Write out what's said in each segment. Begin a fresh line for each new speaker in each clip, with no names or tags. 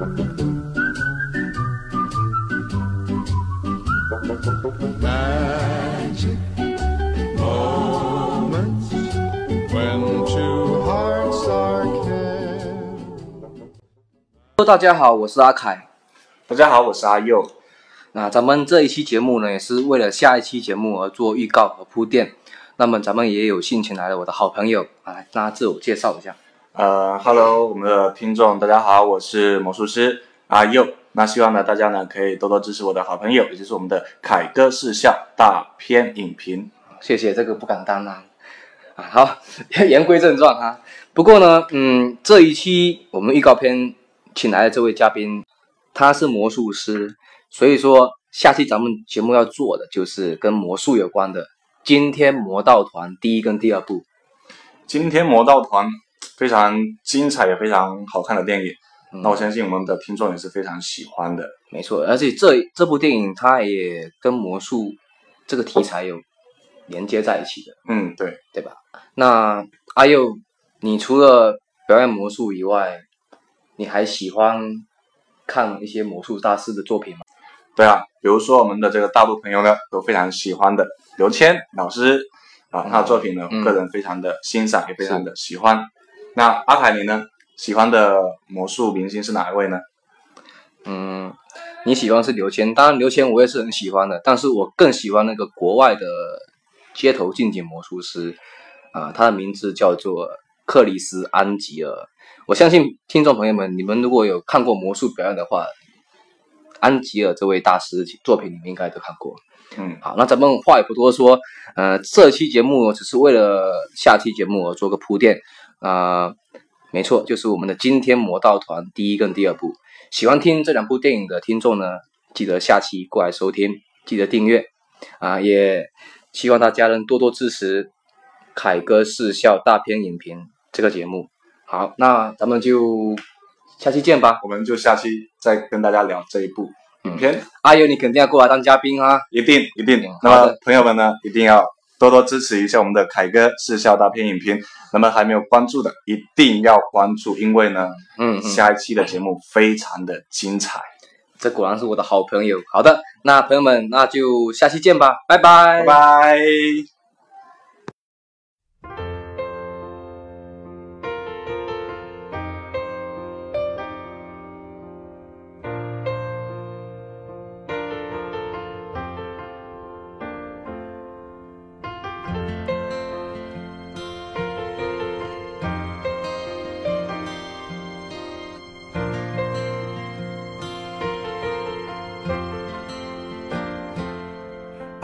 hello，大家好，我是阿凯。
大家好，我是阿佑。
那咱们这一期节目呢，也是为了下一期节目而做预告和铺垫。那么咱们也有幸请来了我的好朋友，啊，大家自我介绍一下。
呃，Hello，我们的听众，大家好，我是魔术师阿佑。那希望呢，大家呢可以多多支持我的好朋友，也就是我们的凯哥视效大片影评。
谢谢，这个不敢当啊。啊，好，言归正传哈。不过呢，嗯，这一期我们预告片请来的这位嘉宾，他是魔术师，所以说下期咱们节目要做的就是跟魔术有关的《惊天魔盗团》第一跟第二部，《
惊天魔盗团》。非常精彩也非常好看的电影，那我相信我们的听众也是非常喜欢的。
没错，而且这这部电影它也跟魔术这个题材有连接在一起的。
嗯，对，
对吧？那阿佑，你除了表演魔术以外，你还喜欢看一些魔术大师的作品吗？
对啊，比如说我们的这个大陆朋友呢都非常喜欢的刘谦老师啊，他的作品呢，个人非常的欣赏，也非常的喜欢。那阿凯你呢？喜欢的魔术明星是哪一位呢？
嗯，你喜欢是刘谦，当然刘谦我也是很喜欢的，但是我更喜欢那个国外的街头竞技魔术师啊，他的名字叫做克里斯安吉尔。我相信听众朋友们，你们如果有看过魔术表演的话，安吉尔这位大师作品你们应该都看过。
嗯，
好，那咱们话也不多说，呃，这期节目只是为了下期节目做个铺垫。啊，没错，就是我们的《惊天魔盗团》第一跟第二部。喜欢听这两部电影的听众呢，记得下期过来收听，记得订阅啊！也希望大家能多多支持《凯歌视效大片影评》这个节目。好，那咱们就下期见吧，
我们就下期再跟大家聊这一部影片。
阿友，你肯定要过来当嘉宾啊！
一定一定。那么朋友们呢，一定要。多多支持一下我们的凯哥，视效大片影评。那么还没有关注的，一定要关注，因为呢，
嗯，
下一期的节目非常的精彩。
这果然是我的好朋友。好的，那朋友们，那就下期见吧，拜拜
拜拜。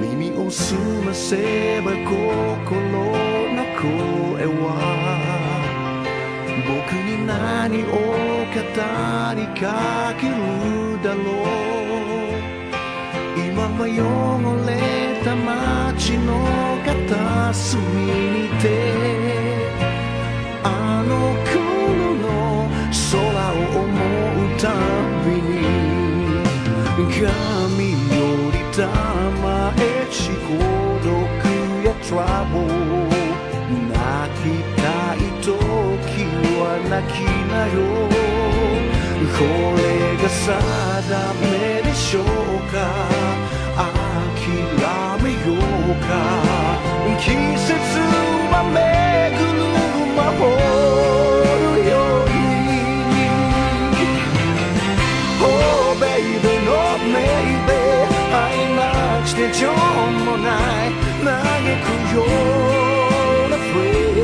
耳を澄ませば心の声は僕に何を語りかけるだろう今は汚れた街の片隅にてあの頃の空を思うたびにたまえし孤独やトラブル泣きたい時は泣きなよこれが定めでしょうか諦めようか季節は巡る魔法「Oh baby, not me して情もない嘆くようなふり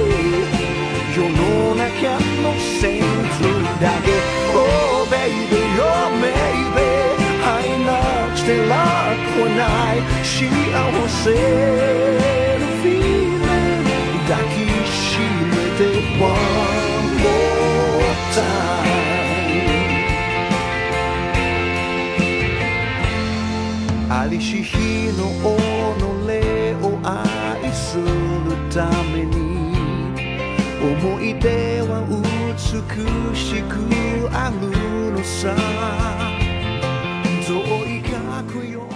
世の中のせいつだけ Oh baby, oh baby 愛なくて楽はない幸せありし日の己を愛するために思い出は美しくあるのさ遠い描くよ